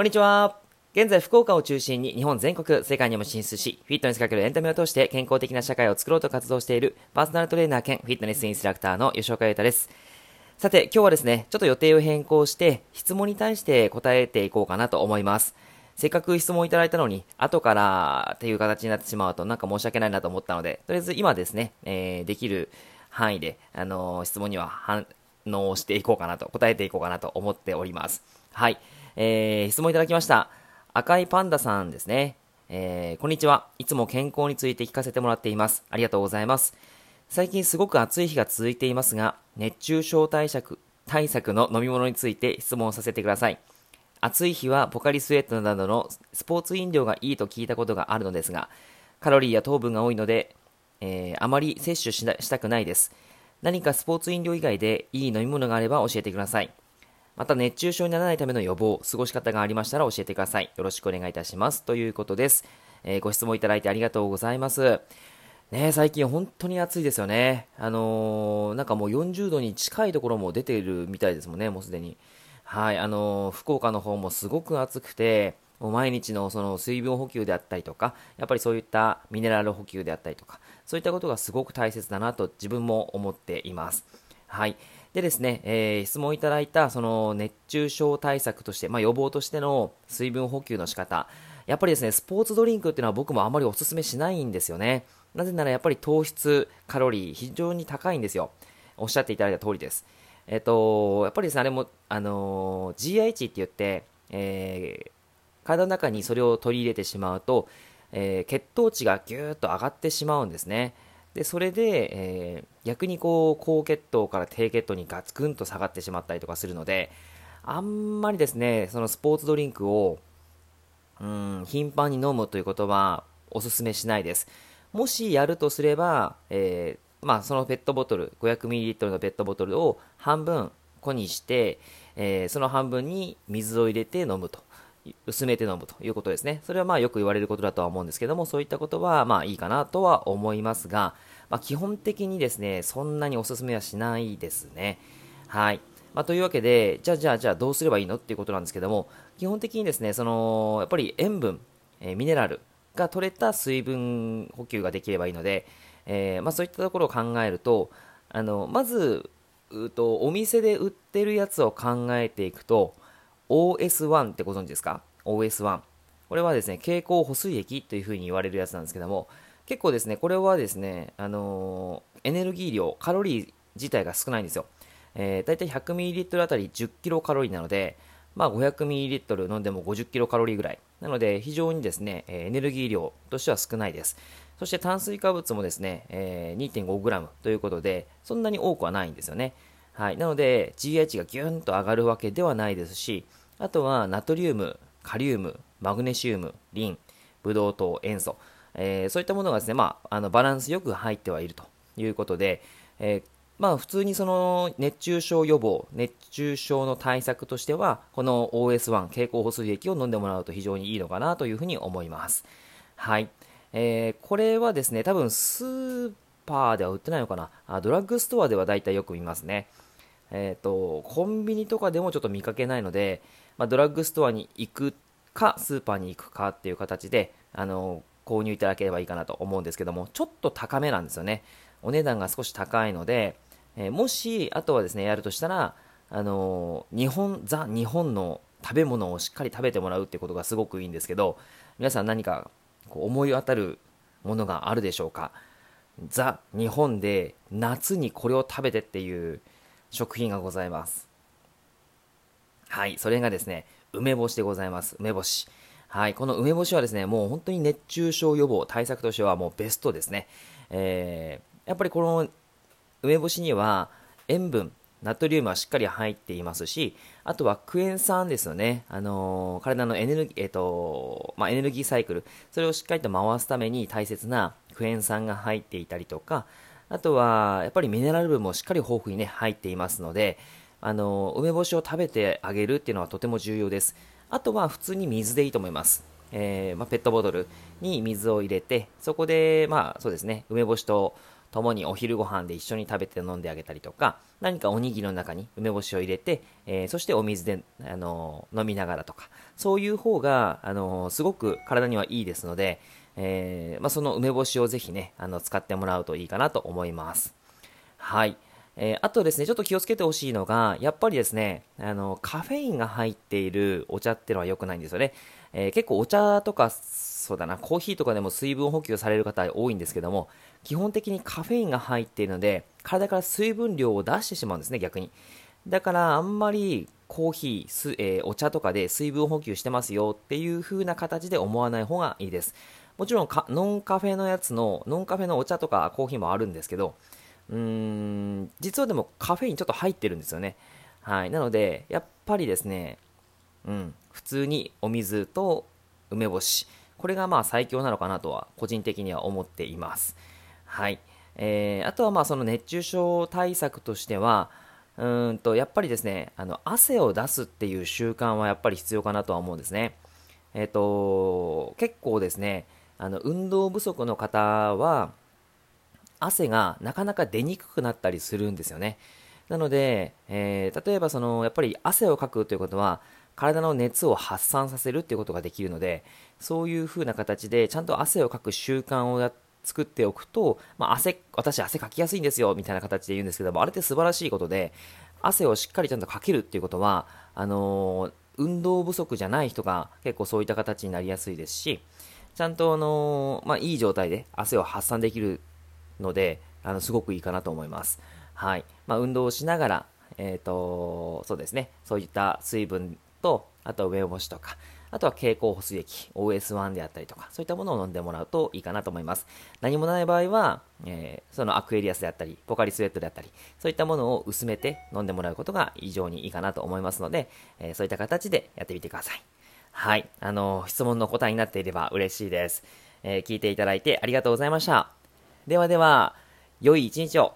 こんにちは。現在、福岡を中心に日本全国、世界にも進出し、フィットネスかけるエンタメを通して健康的な社会を作ろうと活動しているパーソナルトレーナー兼フィットネスインストラクターの吉岡優太です。さて、今日はですね、ちょっと予定を変更して、質問に対して答えていこうかなと思います。せっかく質問いただいたのに、後からっていう形になってしまうとなんか申し訳ないなと思ったので、とりあえず今ですね、えー、できる範囲で、あのー、質問には反応していこうかなと、答えていこうかなと思っております。はい。えー、質問いただきました。赤いパンダさんですね。えー、こんにちは。いつも健康について聞かせてもらっています。ありがとうございます。最近すごく暑い日が続いていますが、熱中症対策対策の飲み物について質問させてください。暑い日はポカリスエットなどのスポーツ飲料がいいと聞いたことがあるのですが、カロリーや糖分が多いので、えー、あまり摂取したくないです。何かスポーツ飲料以外でいい飲み物があれば教えてください。また熱中症にならないための予防、過ごし方がありましたら教えてください。よろしくお願いいたします。ということです。えー、ご質問いただいてありがとうございます。ね最近本当に暑いですよね。あのー、なんかもう40度に近いところも出ているみたいですもんね、もうすでに。はい、あのー、福岡の方もすごく暑くて、もう毎日のその水分補給であったりとか、やっぱりそういったミネラル補給であったりとか、そういったことがすごく大切だなと自分も思っています。はい。でですね、えー、質問いただいたその熱中症対策として、まあ、予防としての水分補給の仕方、やっぱりですね、スポーツドリンクっていうのは僕もあまりお勧めしないんですよね。なぜならやっぱり糖質、カロリー、非常に高いんですよ。おっしゃっていただいた通りです。えっと、やっぱりですね、あれも、あのー、GI 値って言って、えー、体の中にそれを取り入れてしまうと、えー、血糖値がぎゅーっと上がってしまうんですね。でそれで、えー、逆にこう高血糖から低血糖にガツンと下がってしまったりとかするのであんまりですねそのスポーツドリンクをうん頻繁に飲むということはおすすめしないです。もしやるとすれば、えー、まあ、そのペットボトル 500ml のペットボトルを半分粉にして、えー、その半分に水を入れて飲むと。薄めて飲むということですね。それはまあよく言われることだとは思うんですけども、そういったことはまあいいかなとは思いますが、まあ、基本的にですね、そんなにお勧めはしないですね。はい。まあ、というわけで、じゃあじゃあじゃあどうすればいいのっていうことなんですけども、基本的にですね、その、やっぱり塩分、えー、ミネラルが取れた水分補給ができればいいので、えー、まあ、そういったところを考えると、あの、まず、うとお店で売ってるやつを考えていくと、OS1 ってご存知ですか ?OS1。これはですね、蛍光補水液というふうに言われるやつなんですけども、結構ですね、これはですね、あのー、エネルギー量、カロリー自体が少ないんですよ。えー、大体 100ml あたり 10kcal カロリーなので、まあ、500ml 飲んでも 50kcal カロリーぐらい。なので、非常にですね、エネルギー量としては少ないです。そして炭水化物もですね、えー、2.5g ということで、そんなに多くはないんですよね。はい。なので、GI 値がギュンと上がるわけではないですし、あとはナトリウム、カリウム、マグネシウム、リン、ブドウ糖、塩素、えー、そういったものがですね、まあ、あのバランスよく入ってはいるということで、えー、まあ、普通にその熱中症予防、熱中症の対策としては、この OS1 経口補水液を飲んでもらうと非常にいいのかなというふうに思います。はい。えー、これはですね、多分スーパーでは売ってないのかな？あドラッグストアでは大体よく見ますね。えっ、ー、と、コンビニとかでもちょっと見かけないので、まあ、ドラッグストアに行くか、スーパーに行くかっていう形で、あの、購入いただければいいかなと思うんですけども、ちょっと高めなんですよね。お値段が少し高いので、えー、もし、あとはですね、やるとしたら、あのー、日本、ザ・日本の食べ物をしっかり食べてもらうってことがすごくいいんですけど、皆さん何かこう思い当たるものがあるでしょうか？ザ・日本で夏にこれを食べてっていう食品がございます。はい、それがですね、梅干しでございます。梅干し。はい、この梅干しはですね、もう本当に熱中症予防、対策としてはもうベストですね。えー、やっぱりこの梅干しには塩分、ナトリウムはしっかり入っていますし、あとはクエン酸ですよね。あのー、体のエネルギー、えっ、ー、と、まあ、エネルギーサイクル、それをしっかりと回すために大切なクエン酸が入っていたりとか、あとは、やっぱりミネラル分もしっかり豊富にね、入っていますので、あの梅干しを食べてあげるっていうのはとても重要です。あとは普通に水でいいと思います。えー、まあ、ペットボトルに水を入れて、そこで、まあそうですね、梅干しと共にお昼ご飯で一緒に食べて飲んであげたりとか、何かおにぎりの中に梅干しを入れて、えー、そしてお水で、あの、飲みながらとか、そういう方が、あの、すごく体にはいいですので、えまあ、その梅干しをぜひね、あの、使ってもらうといいかなと思います。はい。えー、あとですね、ちょっと気をつけてほしいのが、やっぱりですね、あの、カフェインが入っているお茶っていうのは良くないんですよね。えー、結構お茶とか、そうだな、コーヒーとかでも水分補給される方多いんですけども、基本的にカフェインが入っているので、体から水分量を出してしまうんですね、逆に。だからあんまりコーヒー、すえー、お茶とかで水分補給してますよっていう風な形で思わない方がいいです。もちろんノンカフェのやつの、ノンカフェのお茶とかコーヒーもあるんですけど、うーん、実はでもカフェインちょっと入ってるんですよね。はい。なので、やっぱりですね、うん、普通にお水と梅干し、これがまあ最強なのかなとは個人的には思っています。はい。えー、あとはまあその熱中症対策としては、うんとやっぱりですね、あの汗を出すっていう習慣はやっぱり必要かなとは思うんですね。えっ、ー、と、結構ですね、あの運動不足の方は、汗がなかなか出にくくなったりするんですよね。なので、えー、例えばその、やっぱり汗をかくということは、体の熱を発散させるっていうことができるので、そういう風な形で、ちゃんと汗をかく習慣をや作っておくと、まあ、汗、私汗かきやすいんですよ、みたいな形で言うんですけども、あれって素晴らしいことで、汗をしっかりちゃんとかけるっていうことは、あのー、運動不足じゃない人が結構そういった形になりやすいですし、ちゃんとあのー、まあ、いい状態で汗を発散できるので、あの、すごくいいかなと思います。はい。まあ、運動をしながら、えっ、ー、と、そうですね、そういった水分と、あとは梅干しとか、あとは経口補水液、OS1 であったりとか、そういったものを飲んでもらうといいかなと思います。何もない場合は、えー、そのアクエリアスであったり、ポカリスエットであったり、そういったものを薄めて飲んでもらうことが非常にいいかなと思いますので、えー、そういった形でやってみてください。はい。あの、質問の答えになっていれば嬉しいです。え、聞いていただいてありがとうございました。ではでは、良い一日を。